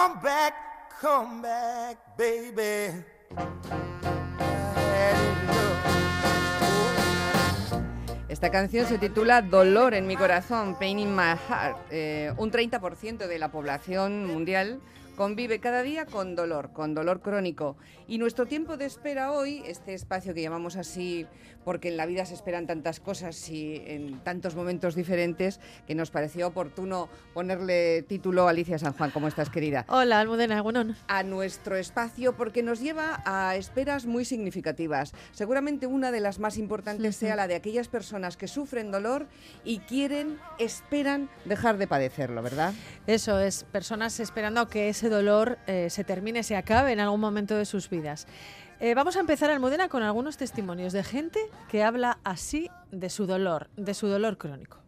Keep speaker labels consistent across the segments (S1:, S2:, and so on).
S1: Come back, come back, baby.
S2: Esta canción se titula Dolor en mi corazón, Pain in my heart. Eh, un 30% de la población mundial convive cada día con dolor, con dolor crónico. Y nuestro tiempo de espera hoy, este espacio que llamamos así porque en la vida se esperan tantas cosas y en tantos momentos diferentes, que nos pareció oportuno ponerle título Alicia San Juan, ¿cómo estás, querida?
S3: Hola, Almudena, bueno.
S2: A nuestro espacio porque nos lleva a esperas muy significativas. Seguramente una de las más importantes sea la de aquellas personas que sufren dolor y quieren, esperan dejar de padecerlo, ¿verdad?
S3: Eso es, personas esperando que ese dolor eh, se termine, se acabe en algún momento de sus vidas. Eh, vamos a empezar, Almudena, con algunos testimonios de gente que habla así de su dolor, de su dolor crónico.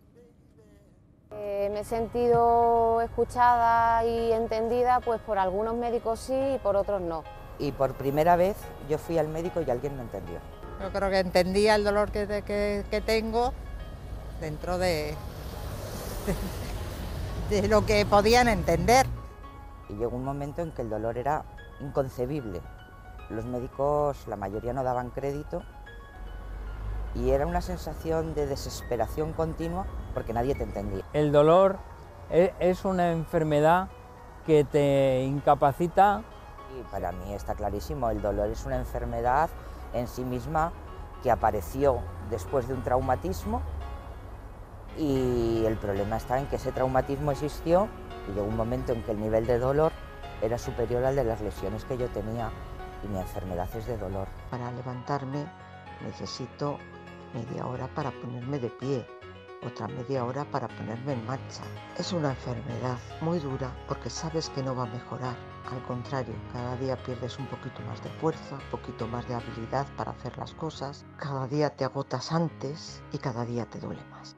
S4: Eh, me he sentido escuchada y entendida, pues por algunos médicos sí y por otros no.
S5: Y por primera vez yo fui al médico y alguien me entendió.
S6: Yo creo que entendía el dolor que, que, que tengo dentro de, de, de lo que podían entender.
S5: Y llegó un momento en que el dolor era inconcebible. Los médicos, la mayoría no daban crédito y era una sensación de desesperación continua porque nadie te entendía.
S7: El dolor e, es una enfermedad que te incapacita.
S5: Y para mí está clarísimo, el dolor es una enfermedad en sí misma que apareció después de un traumatismo y el problema está en que ese traumatismo existió llegó un momento en que el nivel de dolor era superior al de las lesiones que yo tenía y mi enfermedad es de dolor.
S8: Para levantarme necesito media hora para ponerme de pie, otra media hora para ponerme en marcha. Es una enfermedad muy dura porque sabes que no va a mejorar. Al contrario, cada día pierdes un poquito más de fuerza, un poquito más de habilidad para hacer las cosas, cada día te agotas antes y cada día te duele más.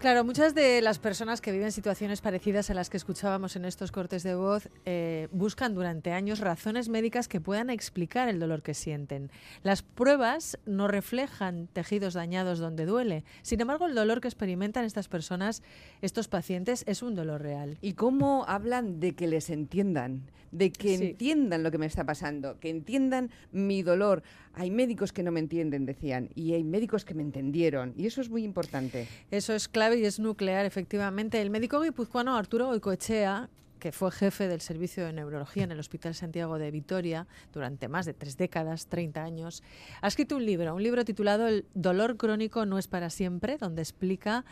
S3: Claro, muchas de las personas que viven situaciones parecidas a las que escuchábamos en estos cortes de voz eh, buscan durante años razones médicas que puedan explicar el dolor que sienten. Las pruebas no reflejan tejidos dañados donde duele. Sin embargo, el dolor que experimentan estas personas, estos pacientes, es un dolor real.
S2: ¿Y cómo hablan de que les entiendan? De que
S3: Sí.
S2: entiendan lo que me está pasando, que entiendan mi dolor. Hay médicos que no me entienden, decían, y hay médicos que me entendieron, y eso es muy importante.
S3: Eso es clave y es nuclear, efectivamente. El médico guipuzcoano Arturo Goicoechea, que fue jefe del servicio de neurología en el Hospital Santiago de Vitoria durante más de tres décadas, 30 años, ha escrito un libro, un libro titulado El dolor crónico no es para siempre, donde explica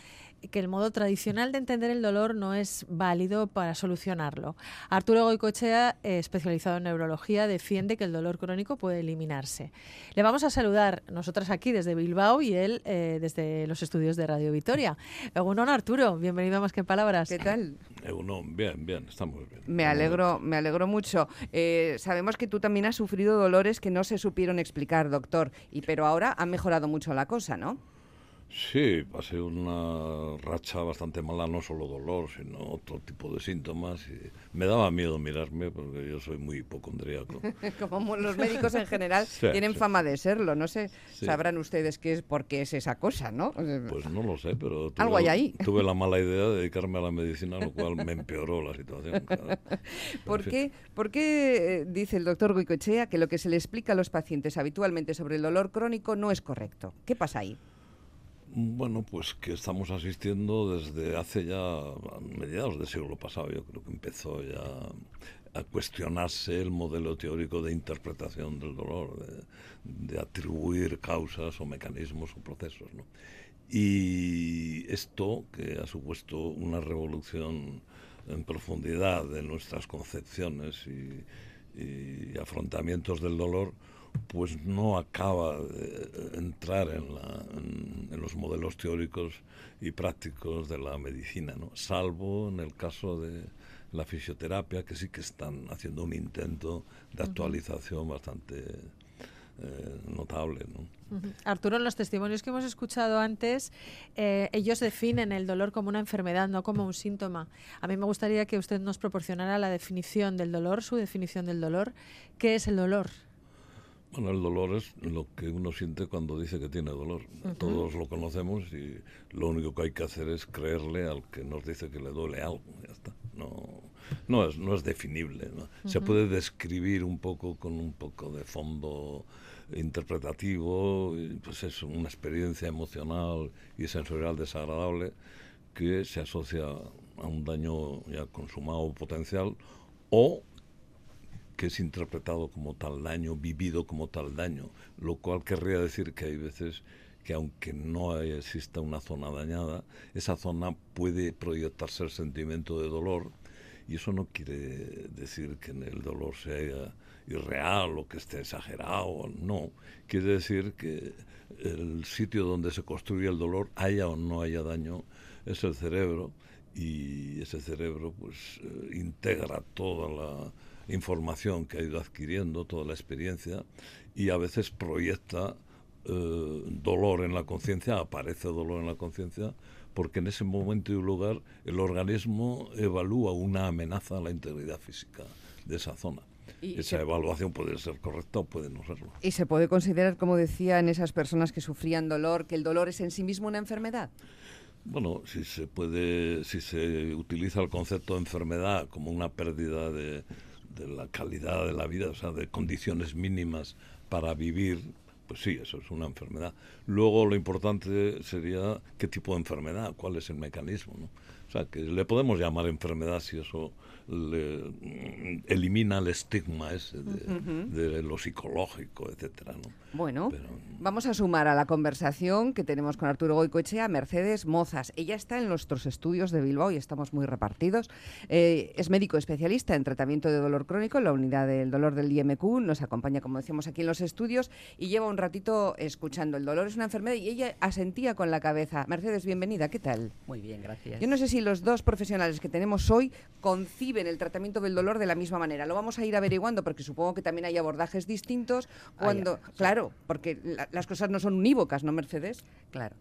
S3: que el modo tradicional de entender el dolor no es válido para solucionarlo. Arturo Goicoechea, eh, especializado en neurología, defiende que el dolor crónico puede eliminarse. Le vamos a saludar nosotras aquí desde Bilbao y él eh, desde los estudios de Radio Vitoria. Egunon Arturo, bienvenido a Más que en Palabras.
S2: ¿Qué tal?
S9: Uno, bien, bien, estamos bien.
S2: Me alegro, me alegro mucho. Eh, sabemos que tú también has sufrido dolores que no se supieron explicar, doctor, y pero ahora ha mejorado mucho la cosa, ¿no?
S9: Sí, pasé una racha bastante mala, no solo dolor, sino otro tipo de síntomas. Y me daba miedo mirarme porque yo soy muy hipocondríaco.
S2: Como los médicos en general
S9: Sí,
S2: tienen
S9: sí.
S2: fama de serlo, no sé,
S9: Sí.
S2: sabrán ustedes qué es, por qué es esa cosa, ¿no?
S9: Pues no lo sé, pero tuve,
S2: Algo hay ahí.
S9: tuve la mala idea de dedicarme a la medicina, lo cual me empeoró la situación. claro.
S2: ¿Por qué, por qué, eh, dice el doctor Goicoechea que lo que se le explica a los pacientes habitualmente sobre el dolor crónico no es correcto? ¿Qué pasa ahí?
S9: Bueno, pues que estamos asistiendo desde hace ya mediados del siglo pasado, yo creo que empezó ya a cuestionarse el modelo teórico de interpretación del dolor, de, atribuir causas o mecanismos o procesos. ¿no? Y esto, que ha supuesto una revolución en profundidad de nuestras concepciones y afrontamientos del dolor, pues no acaba de entrar en, la- en- en los modelos teóricos y prácticos de la medicina, ¿no? salvo en el caso de la fisioterapia, que sí que están haciendo un intento de actualización bastante eh, notable. ¿no?
S3: Arturo, en los testimonios que hemos escuchado antes, eh, ellos definen el dolor como una enfermedad, no como un síntoma. A mí me gustaría que usted nos proporcionara la definición del dolor, su definición del dolor. ¿Qué es el dolor?
S9: Bueno, el dolor es lo que uno siente cuando dice que tiene dolor. Todos lo conocemos y lo único que hay que hacer es creerle al que nos dice que le duele algo. Ya está. No, no, es, no es definible. ¿no? Se puede describir un poco con un poco de fondo interpretativo, pues es una experiencia emocional y sensorial desagradable que se asocia a un daño ya consumado potencial o que es interpretado como tal daño, vivido como tal daño, lo cual querría decir que hay veces que aunque no exista una zona dañada, esa zona puede proyectarse el sentimiento de dolor y eso no quiere decir que el dolor sea irreal o que esté exagerado, no, quiere decir que el sitio donde se construye el dolor, haya o no haya daño, es el cerebro y ese cerebro pues eh, integra toda la información que ha ido adquiriendo, toda la experiencia y a veces proyecta eh, dolor en la conciencia, aparece dolor en la conciencia, porque en ese momento y lugar el organismo evalúa una amenaza a la integridad física de esa zona.
S2: Y
S9: Esa
S2: se-
S9: evaluación puede ser correcta o puede no serlo.
S2: Y se puede considerar, como decía, en esas personas que sufrían dolor, que el dolor es en sí mismo una enfermedad.
S9: Bueno, si se puede, si se utiliza el concepto de enfermedad como una pérdida de, de la calidad de la vida, o sea, de condiciones mínimas para vivir, pues sí, eso es una enfermedad. Luego lo importante sería qué tipo de enfermedad, cuál es el mecanismo, ¿no? O sea, que le podemos llamar enfermedad si eso le, mm, elimina el estigma ese de, de lo psicológico, etcétera, ¿no?
S2: Bueno,
S9: Pero-
S2: vamos a sumar a la conversación que tenemos con Arturo Goicoechea Mercedes Mozas. Ella está en nuestros estudios de Bilbao y estamos muy repartidos. Eh, es médico especialista en tratamiento de dolor crónico en la unidad del dolor del IMQ. Nos acompaña, como decíamos, aquí en los estudios y lleva un ratito escuchando. El dolor es una enfermedad y ella asentía con la cabeza. Mercedes, bienvenida. ¿Qué tal?
S10: Muy bien, gracias.
S2: Yo no sé si los dos profesionales que tenemos hoy conciben el tratamiento del dolor de la misma manera. Lo vamos a ir averiguando porque supongo que también hay abordajes distintos cuando,
S10: Hay, sí.
S2: claro, porque la- las cosas no son unívocas, ¿no, Mercedes?
S10: Claro.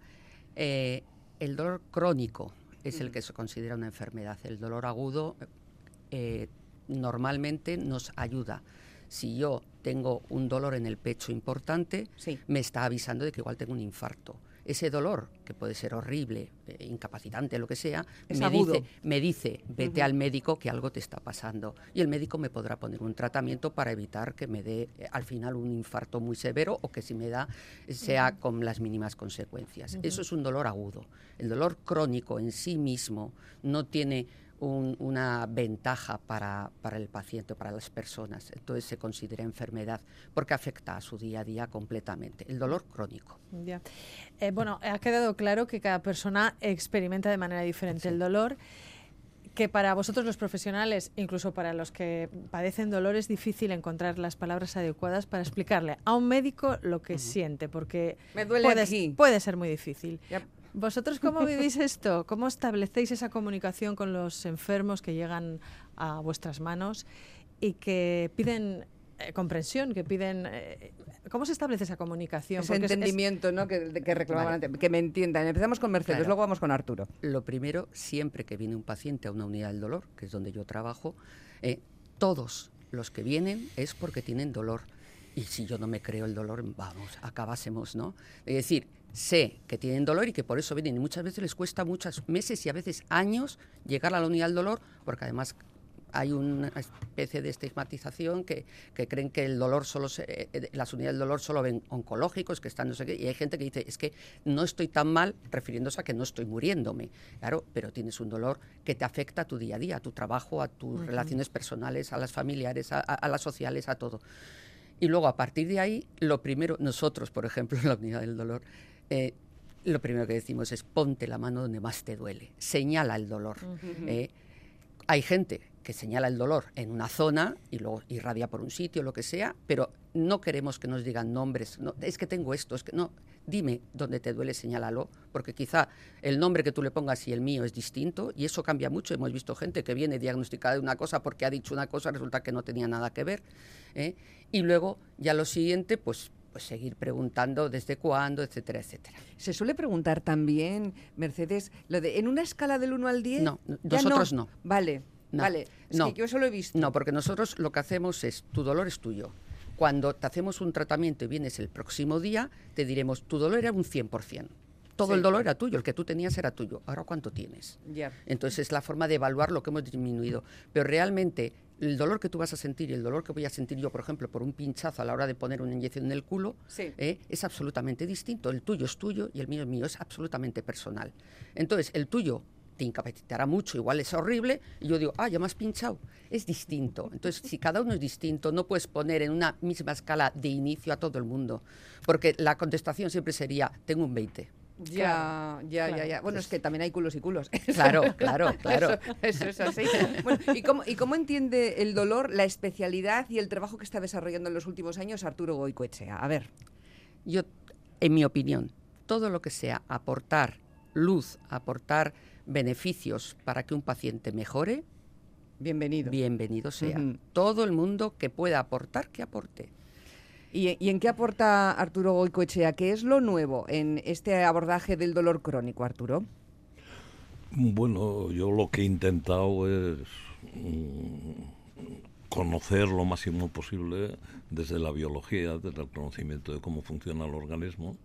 S10: Eh, el dolor crónico es el que se considera una enfermedad. El dolor agudo eh, normalmente nos ayuda. Si yo tengo un dolor en el pecho importante,
S2: Sí.
S10: me está avisando de que igual tengo un infarto. Ese dolor, que puede ser horrible, eh, incapacitante, lo que sea,
S2: Es
S10: me
S2: agudo.
S10: dice, me dice, vete al médico que algo te está pasando. Y el médico me podrá poner un tratamiento para evitar que me dé eh, al final un infarto muy severo o que si me da sea con las mínimas consecuencias. Eso es un dolor agudo. El dolor crónico en sí mismo no tiene un- una ventaja para, para el paciente o para las personas. Entonces se considera enfermedad porque afecta a su día a día completamente. El dolor crónico.
S3: Ya. Eh, bueno, ha quedado claro que cada persona experimenta de manera diferente el dolor, que para vosotros los profesionales, incluso para los que padecen dolor, es difícil encontrar las palabras adecuadas para explicarle a un médico lo que siente, porque
S2: Me duele
S3: puede,
S2: aquí.
S3: puede ser muy difícil.
S2: Ya.
S3: ¿Vosotros cómo vivís esto? ¿Cómo establecéis esa comunicación con los enfermos que llegan a vuestras manos y que piden eh, comprensión, que piden... eh, ¿Cómo se establece esa comunicación?
S2: Ese
S3: Porque es- es-
S2: entendimiento ¿no? que, reclamaban
S10: Vale.
S2: antes. Que me entiendan. Empezamos con Mercedes,
S10: Claro.
S2: luego vamos con Arturo.
S10: Lo primero, siempre que viene un paciente a una unidad del dolor, que es donde yo trabajo, eh, todos los que vienen es porque tienen dolor. Y si yo no me creo el dolor, vamos, acabásemos, ¿no? Es decir, sé que tienen dolor y que por eso vienen. Y muchas veces les cuesta muchos meses y a veces años llegar a la unidad del dolor, porque además hay una especie de estigmatización que, que creen que el dolor solo se, eh, eh, las unidades del dolor solo ven oncológicos que están no sé qué y hay gente que dice es que no estoy tan mal refiriéndose a que no estoy muriéndome. Claro pero tienes un dolor que te afecta a tu día a día a tu trabajo a tus relaciones personales a las familiares a, a- a las sociales a todo. Y luego a partir de ahí lo primero nosotros por ejemplo en la unidad del dolor eh, lo primero que decimos es ponte la mano donde más te duele señala el dolor eh, hay gente que señala el dolor en una zona y luego irradia por un sitio, lo que sea, pero no queremos que nos digan nombres. No, es que tengo esto, es que no. Dime dónde te duele, señálalo, porque quizá el nombre que tú le pongas y el mío es distinto y eso cambia mucho. Hemos visto gente que viene diagnosticada de una cosa porque ha dicho una cosa, resulta que no tenía nada que ver. ¿eh? Y luego, ya lo siguiente, pues, pues seguir preguntando desde cuándo, etcétera, etcétera.
S2: Se suele preguntar también, Mercedes, lo de en una escala del 1 al 10.
S10: No, nosotros no.
S2: Vale,
S10: No,
S2: vale. Es
S10: no.
S2: que yo eso lo he visto.
S10: No, porque nosotros lo que hacemos es, tu dolor es tuyo. Cuando te hacemos un tratamiento y vienes el próximo día, te diremos, tu dolor era un 100%. Todo el dolor era tuyo, el que tú tenías era tuyo. Ahora, ¿cuánto tienes?
S2: Ya.
S10: Entonces es la forma de evaluar lo que hemos disminuido. Pero realmente el dolor que tú vas a sentir y el dolor que voy a sentir yo, por ejemplo, por un pinchazo a la hora de poner una inyección en el culo,
S2: Sí.
S10: ¿eh? es absolutamente distinto. El tuyo es tuyo y el mío es mío, es absolutamente personal. Entonces, el tuyo te incapacitará mucho, igual es horrible, y yo digo, ah, ya me has pinchado. Es distinto. Entonces, si cada uno es distinto, no puedes poner en una misma escala de inicio a todo el mundo, porque la contestación siempre sería, tengo un 20.
S2: Ya, ya, ya, ya. Bueno, es que también hay culos y culos.
S10: Claro, claro, claro.
S2: Eso, eso es así. Bueno, ¿y, cómo, ¿Y cómo entiende el dolor, la especialidad y el trabajo que está desarrollando en los últimos años Arturo Goicoechea? A ver.
S10: Yo, en mi opinión, todo lo que sea aportar luz, aportar beneficios para que un paciente mejore,
S2: bienvenido.
S10: Bienvenido sea. Todo el mundo que pueda aportar, que aporte.
S2: ¿Y, en qué aporta Arturo Goicoechea? ¿Qué es lo nuevo en este abordaje del dolor crónico, Arturo?
S9: Bueno, yo lo que he intentado es mm, conocer lo máximo posible desde la biología, desde el conocimiento de cómo funciona el organismo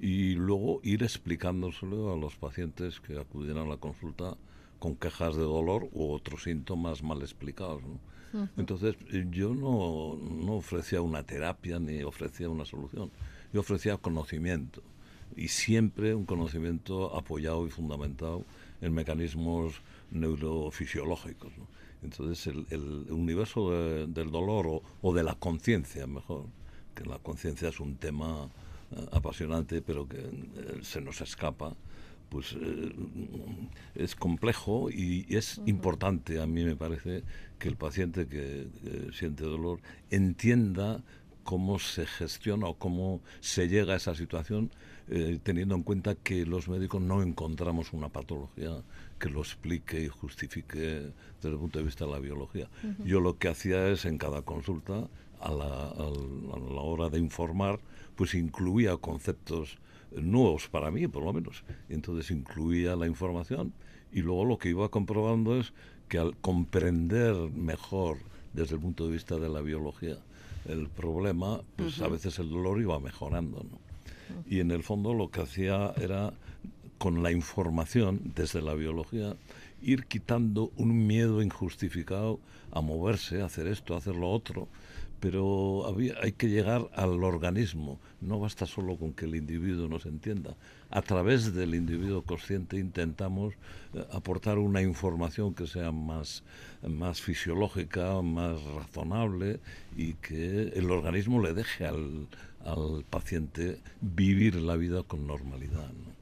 S9: y luego ir explicándoselo a los pacientes que acuden a la consulta con quejas de dolor u otros síntomas mal explicados. ¿no?
S11: Ujú.
S9: Entonces, eh, yo no, no ofrecía una terapia ni ofrecía una solución, yo ofrecía conocimiento y siempre un conocimiento apoyado y fundamentado en mecanismos neurofisiológicos. ¿no? Entonces, el, el universo de- del dolor o, o de la conciencia, mejor, que la conciencia es un tema eh, apasionante, pero que eh, se nos escapa, pues eh, es complejo y es importante, a mí me parece, que el paciente que, que siente dolor entienda cómo se gestiona o cómo se llega a esa situación, eh, teniendo en cuenta que los médicos no encontramos una patología que lo explique y justifique desde el punto de vista de la biología. Yo lo que hacía es en cada consulta, a la, al- a la hora de informar, pues incluía conceptos nuevos para mí, por lo menos. Entonces incluía la información y luego lo que iba comprobando es que al comprender mejor desde el punto de vista de la biología el problema, pues a veces el dolor iba mejorando. ¿no? Y en el fondo lo que hacía era, con la información desde la biología, ir quitando un miedo injustificado a moverse, a hacer esto, a hacer lo otro. Pero hay que llegar al organismo. No basta solo con que el individuo nos entienda. A través del individuo consciente intentamos eh, aportar una información que sea más, más fisiológica, más razonable y que el organismo le deje al, al paciente vivir la vida con normalidad. ¿no?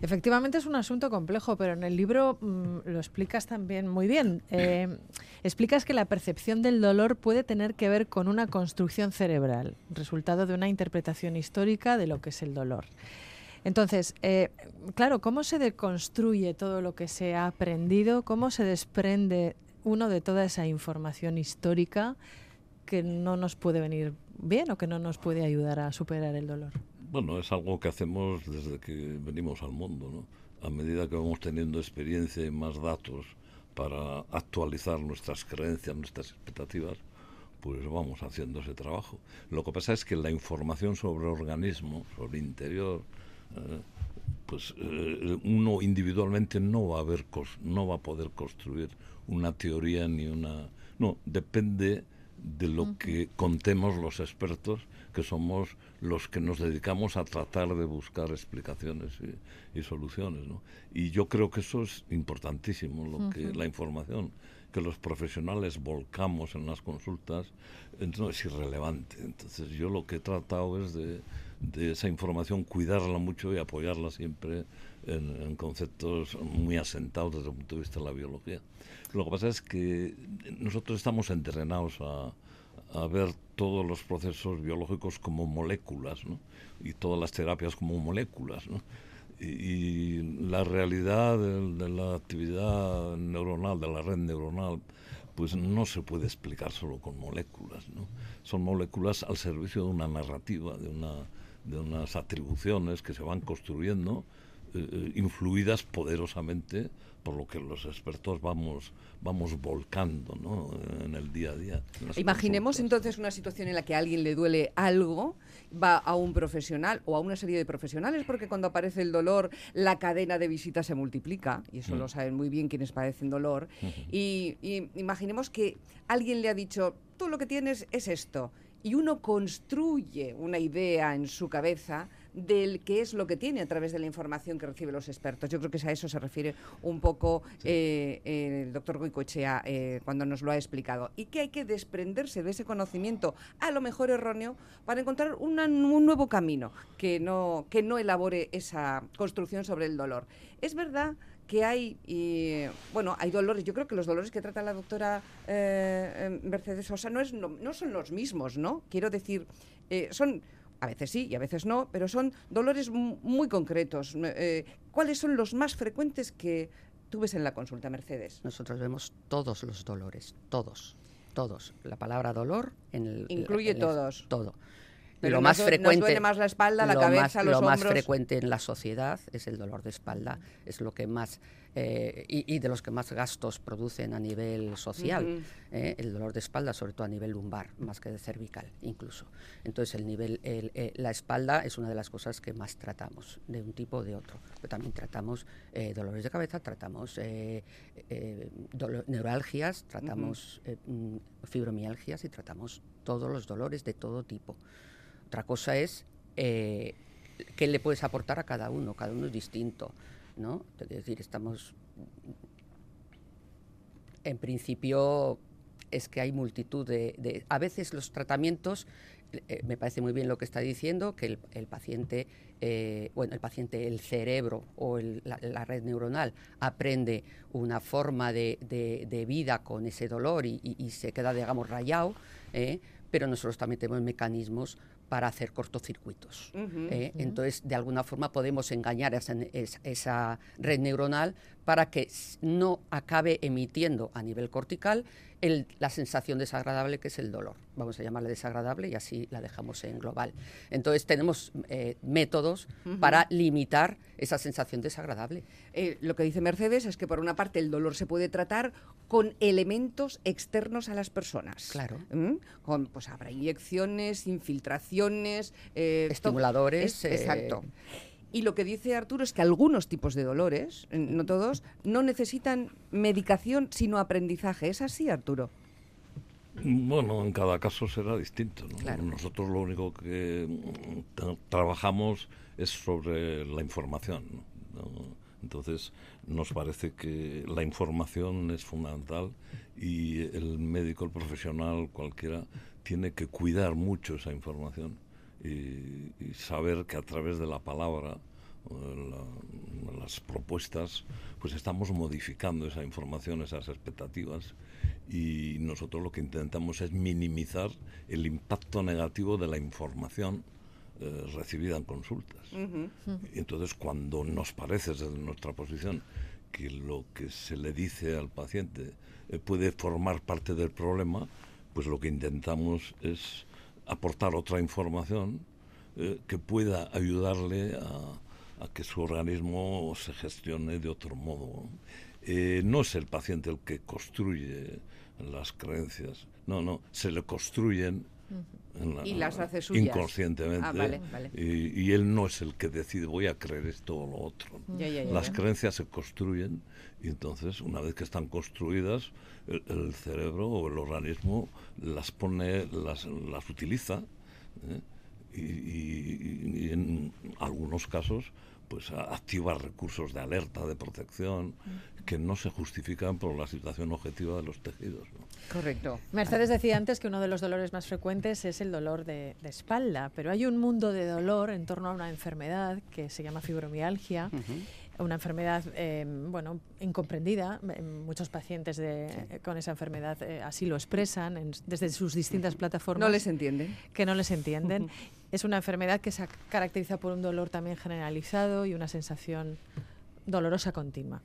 S3: Efectivamente es un asunto complejo, pero en el libro mm, lo explicas también muy bien. Eh, explicas que la percepción del dolor puede tener que ver con una construcción cerebral, resultado de una interpretación histórica de lo que es el dolor. Entonces, eh, claro, ¿cómo se deconstruye todo lo que se ha aprendido? ¿Cómo se desprende uno de toda esa información histórica que no nos puede venir bien o que no nos puede ayudar a superar el dolor?
S9: Bueno, es algo que hacemos desde que venimos al mundo, ¿no? A medida que vamos teniendo experiencia y más datos para actualizar nuestras creencias, nuestras expectativas, pues vamos haciendo ese trabajo. Lo que pasa es que la información sobre organismo, sobre interior, eh, pues eh, uno individualmente no va a ver no va a poder construir una teoría ni una no depende de lo que contemos los expertos que somos los que nos dedicamos a tratar de buscar explicaciones y, y soluciones ¿no? y yo creo que eso es importantísimo lo que
S11: Ujú.
S9: la información que los profesionales volcamos en las consultas no es irrelevante entonces yo lo que he tratado es de, de esa información cuidarla mucho y apoyarla siempre en, en conceptos muy asentados desde el punto de vista de la biología. Lo que pasa es que nosotros estamos entrenados a, a ver todos los procesos biológicos como moléculas, ¿no? Y todas las terapias como moléculas, ¿no? Y, y la realidad de, la actividad neuronal, de la red neuronal, pues no se puede explicar solo con moléculas, ¿no? Son moléculas al servicio de una narrativa, de, una, de unas atribuciones que se van construyendo eh, influidas poderosamente por lo que los expertos vamos, vamos volcando ¿no? en el día a día.
S2: Imaginemos entonces una situación en la que a alguien le duele algo, va a un profesional o a una serie de profesionales, porque cuando aparece el dolor la cadena de visitas se multiplica, y eso lo mm. saben muy bien quienes padecen dolor, y, y imaginemos que alguien le ha dicho, tú lo que tienes es esto, y uno construye una idea en su cabeza del qué es lo que tiene a través de la información que recibe los expertos. Yo creo que a eso se refiere un poco eh, el doctor Goicoechea eh, cuando nos lo ha explicado. Y que hay que desprenderse de ese conocimiento, a lo mejor erróneo, para encontrar un nuevo camino que no, que no elabore esa construcción sobre el dolor. Es verdad que hay, bueno, hay dolores, yo creo que los dolores que trata la doctora eh, Mercedes Sosa no, es, no, son los mismos, ¿no? Quiero decir, son a veces sí y a veces no, pero son dolores muy concretos. Eh, ¿Cuáles son los más frecuentes que tú ves en la consulta, Mercedes?
S10: Nosotros vemos todos los dolores, todos, todos. La palabra dolor en el,
S2: incluye todos.
S10: todo.
S2: Pero lo más frecuente, duele más la espalda, la cabeza, los
S10: lo
S2: hombros.
S10: Lo más frecuente en la sociedad es el dolor de espalda, es lo que más eh, y, de los que más gastos producen a nivel social. Eh, el dolor de espalda, sobre todo a nivel lumbar, más que de cervical, incluso. Entonces, el nivel, eh, la espalda es una de las cosas que más tratamos, de un tipo o de otro. Pero también tratamos dolores de cabeza, tratamos neuralgias, tratamos mm, fibromialgias y tratamos todos los dolores de todo tipo. Otra cosa es qué le puedes aportar a cada uno, cada uno es distinto. ¿no? Es decir, estamos... En principio es que hay multitud de... a veces los tratamientos, eh, me parece muy bien lo que está diciendo, que el, paciente, eh, bueno, el paciente, el cerebro o la, red neuronal aprende una forma de, vida con ese dolor y, se queda, digamos, rayado, ¿eh? pero nosotros también tenemos mecanismos para hacer cortocircuitos. ¿eh? Entonces, de alguna forma podemos engañar a esa, red neuronal para que no acabe emitiendo a nivel cortical la sensación desagradable que es el dolor. Vamos a llamarla desagradable y así la dejamos en global. Entonces tenemos eh, métodos para limitar esa sensación desagradable.
S2: Eh, lo que dice Mercedes es que por una parte el dolor se puede tratar con elementos externos a las personas.
S10: Claro.
S2: ¿Mm? Con, pues habrá inyecciones, infiltraciones,
S10: eh, estimuladores.
S2: exacto. Y lo que dice Arturo es que algunos tipos de dolores, no todos, no necesitan medicación sino aprendizaje. ¿Es así, Arturo?
S9: Bueno, en cada caso será distinto. Nosotros lo único que mm, trabajamos es sobre la información. Entonces, nos parece que la información es fundamental y el médico, el profesional, cualquiera, tiene que cuidar mucho esa información y, saber que a través de la palabra, las propuestas, pues estamos modificando esa información, esas expectativas y nosotros lo que intentamos es minimizar el impacto negativo de la información eh, recibida en consultas. Y entonces cuando nos parece desde nuestra posición que lo que se le dice al paciente eh, puede formar parte del problema, pues lo que intentamos es aportar otra información eh, que pueda ayudarle a, que su organismo se gestione de otro modo. Eh, no es el paciente el que construye las creencias, no, no, se le construyen
S2: y las hace suyas.
S9: inconscientemente
S2: ah,
S9: Y, él no es el que decide voy a creer esto o lo otro. las creencias se construyen y entonces una vez que están construidas el, cerebro o el organismo las pone, las, las utiliza. ¿eh? y, en algunos casos pues activa recursos de alerta, de protección, que no se justifican por la situación objetiva de los tejidos.
S2: Correcto.
S3: Mercedes decía antes que uno de los dolores más frecuentes es el dolor de, espalda, pero hay un mundo de dolor en torno a una enfermedad que se llama fibromialgia una enfermedad eh, bueno incomprendida. Muchos pacientes de, con esa enfermedad eh, así lo expresan desde sus distintas plataformas.
S2: No les entienden.
S3: Que no les entienden. es una enfermedad que se caracteriza por un dolor también generalizado y una sensación dolorosa continua.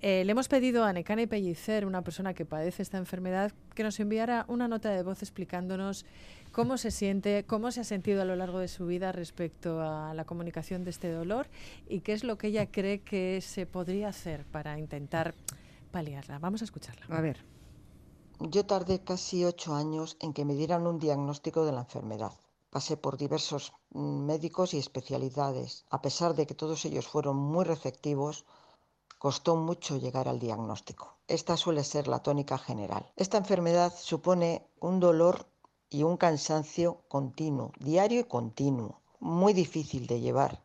S3: Eh, le hemos pedido a Necane Pellicer, una persona que padece esta enfermedad, que nos enviara una nota de voz explicándonos cómo se siente, cómo se ha sentido a lo largo de su vida respecto a la comunicación de este dolor y qué es lo que ella cree que se podría hacer para intentar paliarla. Vamos a escucharla.
S2: A ver.
S8: Yo tardé casi ocho años en que me dieran un diagnóstico de la enfermedad. Pasé por diversos mm, médicos y especialidades. A pesar de que todos ellos fueron muy receptivos, costó mucho llegar al diagnóstico. Esta suele ser la tónica general. Esta enfermedad supone un dolor y un cansancio continuo, diario y continuo, muy difícil de llevar,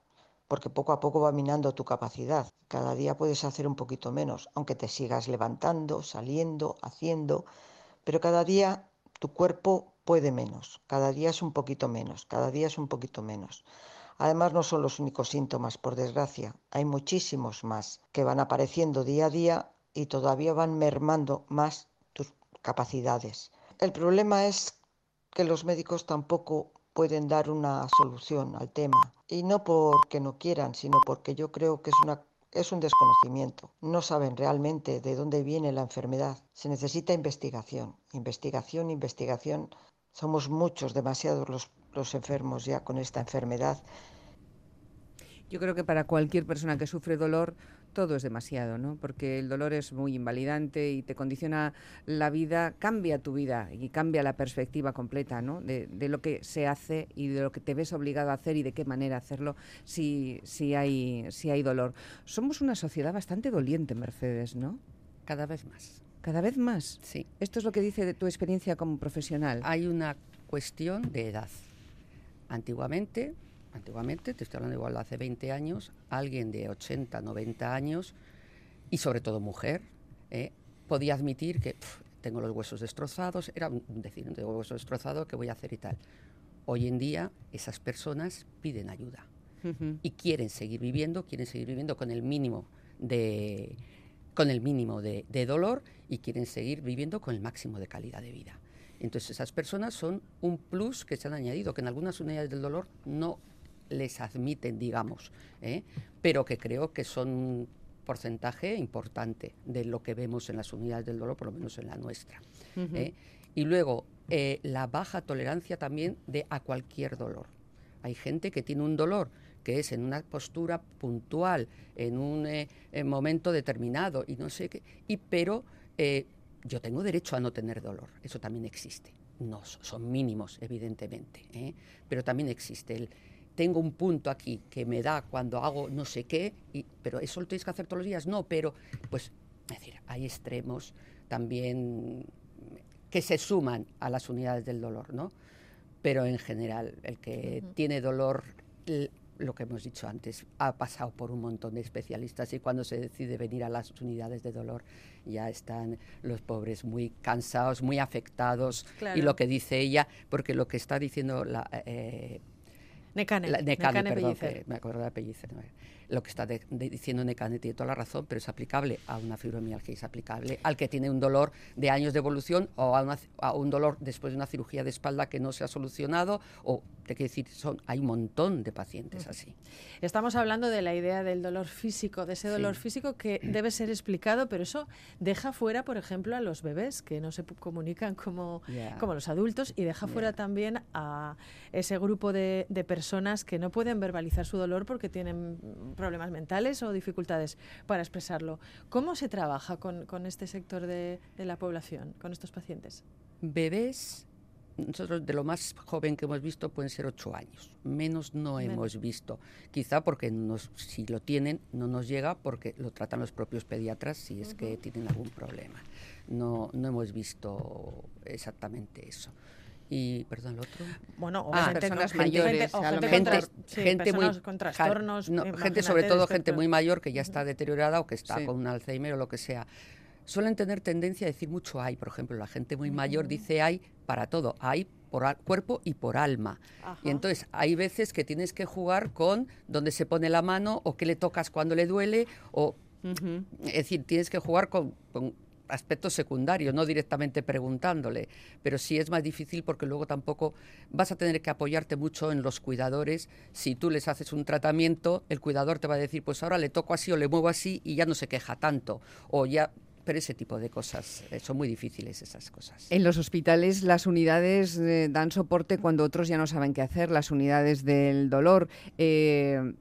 S8: porque poco a poco va minando tu capacidad. Cada día puedes hacer un poquito menos, aunque te sigas levantando, saliendo, haciendo, pero cada día tu cuerpo puede menos, cada día es un poquito menos, cada día es un poquito menos. Además, no son los únicos síntomas, por desgracia, hay muchísimos más que van apareciendo día a día y todavía van mermando más tus capacidades. El problema es que los médicos tampoco pueden dar una solución al tema. Y no porque no quieran, sino porque yo creo que es, una, es un desconocimiento. No saben realmente de dónde viene la enfermedad. Se necesita investigación, investigación, investigación. Somos muchos, demasiados los, los enfermos ya con esta enfermedad.
S2: Yo creo que para cualquier persona que sufre dolor, todo es demasiado, ¿no? Porque el dolor es muy invalidante y te condiciona la vida, cambia tu vida y cambia la perspectiva completa, ¿no? De, lo que se hace y de lo que te ves obligado a hacer y de qué manera hacerlo si, si, hay, si hay dolor. Somos una sociedad bastante doliente, Mercedes, ¿no?
S10: Cada vez más.
S2: ¿Cada vez más?
S10: Sí.
S2: Esto es lo que dice de tu experiencia como profesional.
S10: Hay una cuestión de edad. Antiguamente antiguamente, te estoy hablando igual hace 20 años, alguien de 80, 90 años, y sobre todo mujer, eh, podía admitir que tengo los huesos destrozados, era decir, tengo huesos destrozados, ¿qué voy a hacer y tal? Hoy en día esas personas piden ayuda y quieren seguir viviendo, quieren seguir viviendo con el mínimo de con el mínimo de, de dolor y quieren seguir viviendo con el máximo de calidad de vida. Entonces esas personas son un plus que se han añadido, que en algunas unidades del dolor no les admiten, digamos, ¿eh? pero que creo que son un porcentaje importante de lo que vemos en las unidades del dolor, por lo menos en la nuestra. ¿eh? Y luego, eh, la baja tolerancia también de a cualquier dolor. Hay gente que tiene un dolor que es en una postura puntual, en un momento determinado, y no sé qué, y, pero yo tengo derecho a no tener dolor, eso también existe. No, son mínimos, evidentemente, pero también existe el, tengo un punto aquí que me da cuando hago no sé qué, y, pero eso lo tienes que hacer todos los días. No, pero pues, es decir, hay extremos también que se suman a las unidades del dolor, ¿no? Pero en general, el que tiene dolor, lo que hemos dicho antes, ha pasado por un montón de especialistas y cuando se decide venir a las unidades de dolor ya están los pobres muy cansados, muy afectados. Y lo que dice ella, porque lo que está diciendo la... Eh,
S3: Necane.
S10: Necane, perdón, me acuerdo de Pellicer. Lo que está diciendo Necane tiene toda la razón, pero es aplicable a una fibromialgia, es aplicable al que tiene un dolor de años de evolución o a, un dolor después de una cirugía de espalda que no se ha solucionado o te quiero decir, son, hay un montón de pacientes así.
S3: Estamos hablando de la idea del dolor físico, de ese dolor físico que debe ser explicado, pero eso deja fuera, por ejemplo, a los bebés que no se comunican como, como los adultos y deja fuera también a ese grupo de, personas que no pueden verbalizar su dolor porque tienen problemas mentales o dificultades para expresarlo. ¿Cómo se trabaja con, este sector de, de la población, con estos pacientes?
S10: Bebés nosotros de lo más joven que hemos visto pueden ser ocho años. Menos no hemos visto. Quizá porque nos, si lo tienen no nos llega porque lo tratan los propios pediatras si es que tienen algún problema. No, no hemos visto exactamente eso. Y, perdón, el otro.
S3: Bueno,
S10: ah,
S3: personas
S10: mayores,
S3: gente,
S10: gente, muy
S3: con trastornos,
S10: gente sobre todo gente muy mayor que ya está deteriorada o que está con un Alzheimer o lo que sea suelen tener tendencia a decir mucho hay. Por ejemplo, la gente muy mayor dice hay para todo, hay por cuerpo y por alma. Y entonces hay veces que tienes que jugar con dónde se pone la mano o qué le tocas cuando le duele o es decir, tienes que jugar con, aspectos secundarios, no directamente preguntándole, pero sí es más difícil porque luego tampoco vas a tener que apoyarte mucho en los cuidadores. Si tú les haces un tratamiento, el cuidador te va a decir, pues ahora le toco así o le muevo así y ya no se queja tanto, o ya pero ese tipo de cosas eh, son muy difíciles esas cosas.
S2: En los hospitales las unidades eh, dan soporte cuando otros ya no saben qué hacer, las unidades del dolor, eh,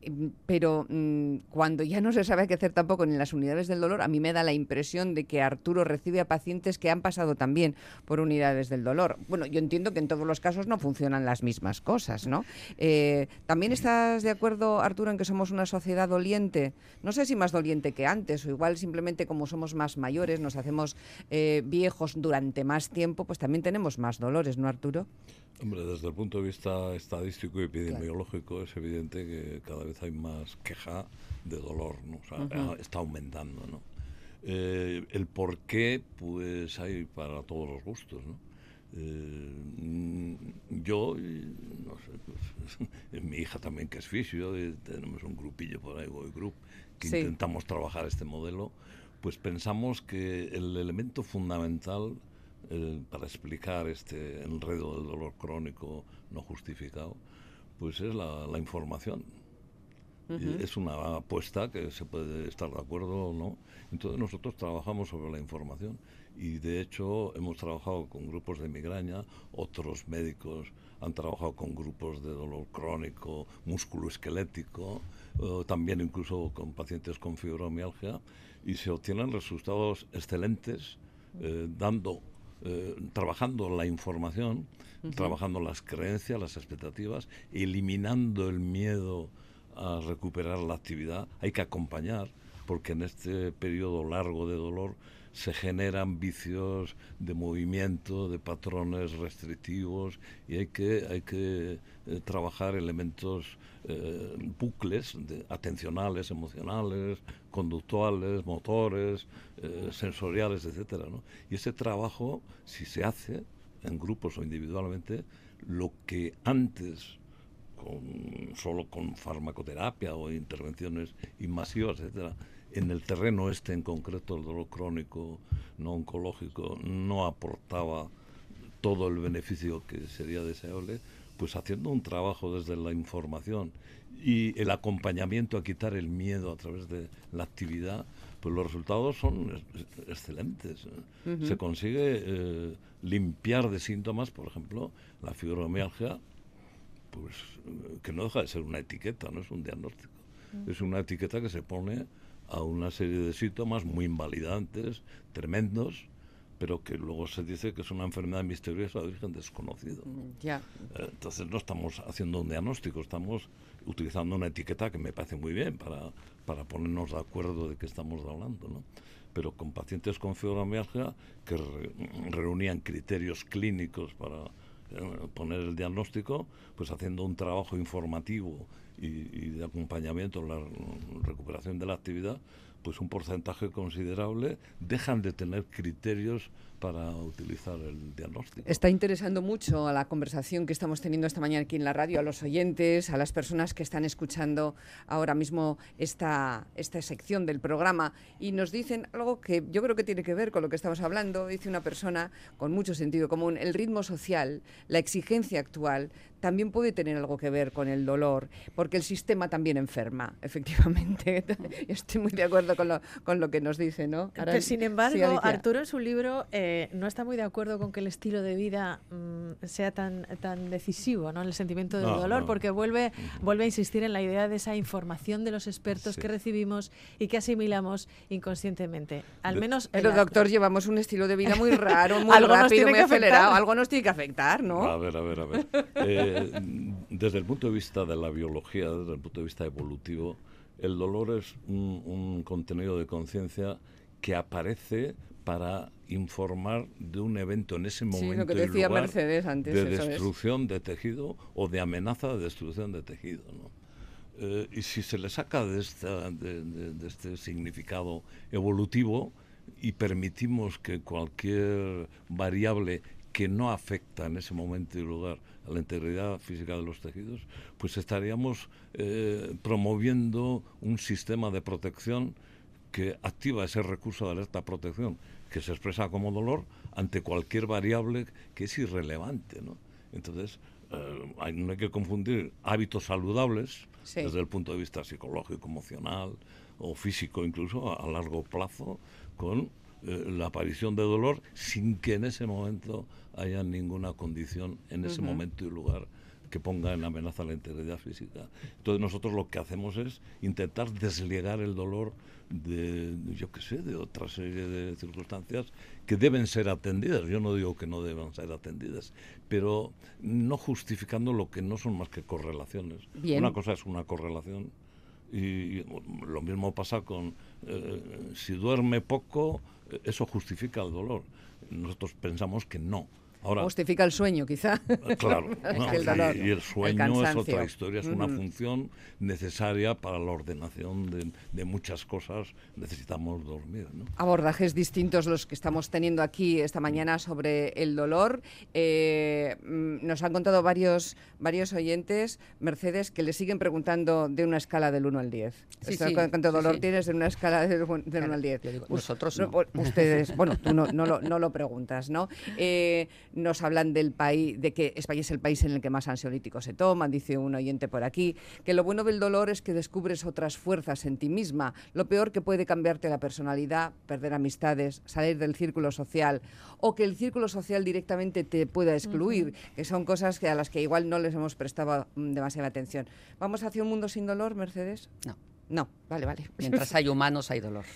S2: pero mm, cuando ya no se sabe qué hacer tampoco en las unidades del dolor, a mí me da la impresión de que Arturo recibe a pacientes que han pasado también por unidades del dolor. Bueno, yo entiendo que en todos los casos no funcionan las mismas cosas, ¿no? ¿También estás de acuerdo, Arturo, en que somos una sociedad doliente? No sé si más doliente que antes, o igual simplemente como somos más mayores nos hacemos eh, viejos durante más tiempo, pues también tenemos más dolores, ¿no, Arturo?
S9: Hombre, desde el punto de vista estadístico y epidemiológico es evidente que cada vez hay más queja de dolor, ¿no? o sea, está aumentando, ¿no? Eh, el por qué, pues hay para todos los gustos, ¿no? Eh, yo, no sé, pues, mi hija también que es fisio, tenemos un grupillo por ahí, Boy Group, que intentamos trabajar este modelo pues pensamos que el elemento fundamental eh, para explicar este enredo del dolor crónico no justificado, pues es la, información. Es una apuesta que se puede estar de acuerdo o no. Entonces nosotros trabajamos sobre la información y de hecho hemos trabajado con grupos de migraña, otros médicos han trabajado con grupos de dolor crónico, músculo esquelético, también incluso con pacientes con fibromialgia y se obtienen resultados excelentes eh, dando eh, trabajando la información, trabajando las creencias, las expectativas, eliminando el miedo a recuperar la actividad. Hay que acompañar, porque en este periodo largo de dolor se generan vicios de movimiento, de patrones restrictivos y hay que, hay que eh, trabajar elementos eh, bucles de, atencionales, emocionales, conductuales, motores, eh, sensoriales, etcétera, Y ese trabajo, si se hace en grupos o individualmente, lo que antes con, solo con farmacoterapia o intervenciones invasivas, etcétera, en el terreno este en concreto, el dolor crónico no oncológico, no aportaba todo el beneficio que sería deseable, pues haciendo un trabajo desde la información y el acompañamiento a quitar el miedo a través de la actividad, pues los resultados son excelentes. Se consigue eh, limpiar de síntomas, por ejemplo, la fibromialgia, pues que no deja de ser una etiqueta, no es un diagnóstico. Es una etiqueta que se pone a una serie de síntomas muy invalidantes, tremendos, pero que luego se dice que es una enfermedad misteriosa de origen desconocido.
S2: Ya.
S9: Eh, entonces no estamos haciendo un diagnóstico, estamos utilizando una etiqueta que me parece muy bien para, para ponernos de acuerdo de qué estamos hablando, ¿no? Pero con pacientes con fibromialgia que reunían criterios clínicos para eh, poner el diagnóstico, pues haciendo un trabajo informativo y, de acompañamiento en la recuperación de la actividad, pues un porcentaje considerable dejan de tener criterios para utilizar el diagnóstico.
S2: Está interesando mucho a la conversación que estamos teniendo esta mañana aquí en la radio, a los oyentes, a las personas que están escuchando ahora mismo esta, esta sección del programa y nos dicen algo que yo creo que tiene que ver con lo que estamos hablando. Dice una persona con mucho sentido común, el ritmo social, la exigencia actual también puede tener algo que ver con el dolor, porque el sistema también enferma, efectivamente. Estoy muy de acuerdo con lo, con lo que nos dice, ¿no?
S3: sin embargo, Arturo en su libro eh, no está muy de acuerdo con que el estilo de vida mm, sea tan, tan decisivo, ¿no? En el sentimiento del dolor, porque vuelve, vuelve a insistir en la idea de esa información de los expertos que recibimos y que asimilamos inconscientemente. Al menos...
S2: Pero, doctor, llevamos un estilo de vida muy raro, muy rápido, muy acelerado. Algo nos tiene que afectar, ¿no?
S9: A ver, a ver, a ver. Eh, desde el punto de vista de la biología, desde el punto de vista evolutivo, el dolor es un, contenido de conciencia que aparece para informar de un evento en ese momento
S2: lo que decía Mercedes antes,
S9: de destrucción de tejido o de amenaza de destrucción de tejido. Eh, y si se le saca de, de, este significado evolutivo y permitimos que cualquier variable que no afecta en ese momento y lugar a la integridad física de los tejidos, pues estaríamos eh, promoviendo un sistema de protección que activa ese recurso de alerta protección que se expresa como dolor ante cualquier variable que es irrelevante. ¿no? Entonces, eh, no hay que confundir hábitos saludables desde el punto de vista psicológico, emocional o físico incluso a, largo plazo con eh, la aparición de dolor sin que en ese momento haya ninguna condición en ese momento y lugar que ponga en amenaza la integridad física. Entonces nosotros lo que hacemos es intentar desligar el dolor de, yo qué sé, de otra serie de circunstancias que deben ser atendidas. Yo no digo que no deban ser atendidas, pero no justificando lo que no son más que correlaciones. Una cosa es una correlación y lo mismo pasa con eh, si duerme poco, eso justifica el dolor. Nosotros pensamos que no
S2: Justifica el sueño, quizá.
S9: Claro, y, el sueño es otra historia, es una función necesaria para la ordenación de, muchas cosas. Necesitamos dormir.
S2: Abordajes distintos los que estamos teniendo aquí esta mañana sobre el dolor. Eh, mm, nos han contado varios, varios oyentes, Mercedes, que le siguen preguntando de una escala del 1 al 10.
S10: Sí,
S2: ¿Cuánto dolor tienes de una escala del, 1 al 10?
S10: nosotros no.
S2: Ustedes, bueno, tú no, no, lo, no lo preguntas, ¿no? Eh, nos hablan del país, de que España es el país en el que más ansiolíticos se toman, dice un oyente por aquí, que lo bueno del dolor es que descubres otras fuerzas en ti misma. Lo peor que puede cambiarte la personalidad, perder amistades, salir del círculo social o que el círculo social directamente te pueda excluir, que son cosas que a las que igual no les hemos prestado mm, demasiada atención. ¿Vamos hacia un mundo sin dolor, Mercedes?
S10: No.
S2: No, vale, vale.
S10: Mientras hay humanos hay dolor.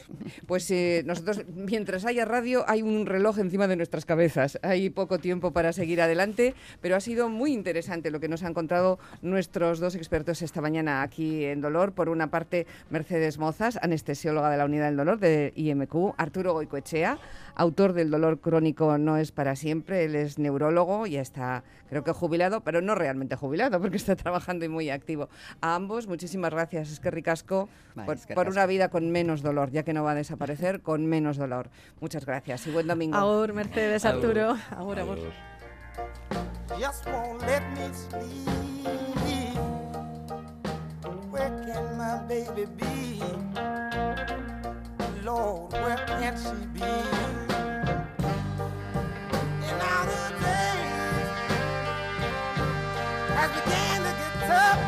S2: Pues eh, nosotros, mientras haya radio, hay un reloj encima de nuestras cabezas. Hay poco tiempo para seguir adelante, pero ha sido muy interesante lo que nos han contado nuestros dos expertos esta mañana aquí en Dolor. Por una parte, Mercedes Mozas, anestesióloga de la Unidad del Dolor de IMQ, Arturo Goicoechea, autor del Dolor Crónico No es para siempre. Él es neurólogo, ya está, creo que jubilado, pero no realmente jubilado, porque está trabajando y muy activo. A ambos, muchísimas gracias. Es que ricasco por, una vida con menos dolor, ya que no va a desaparecer, con menos dolor. Muchas gracias y buen domingo.
S3: Agur, Mercedes, Arturo. Agur, agur.
S1: Just won't let me sleep. Where can my baby be? Lord, where can she be? Has began to get tough.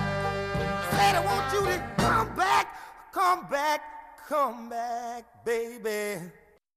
S1: Said I want you to come back, come back, come back, baby.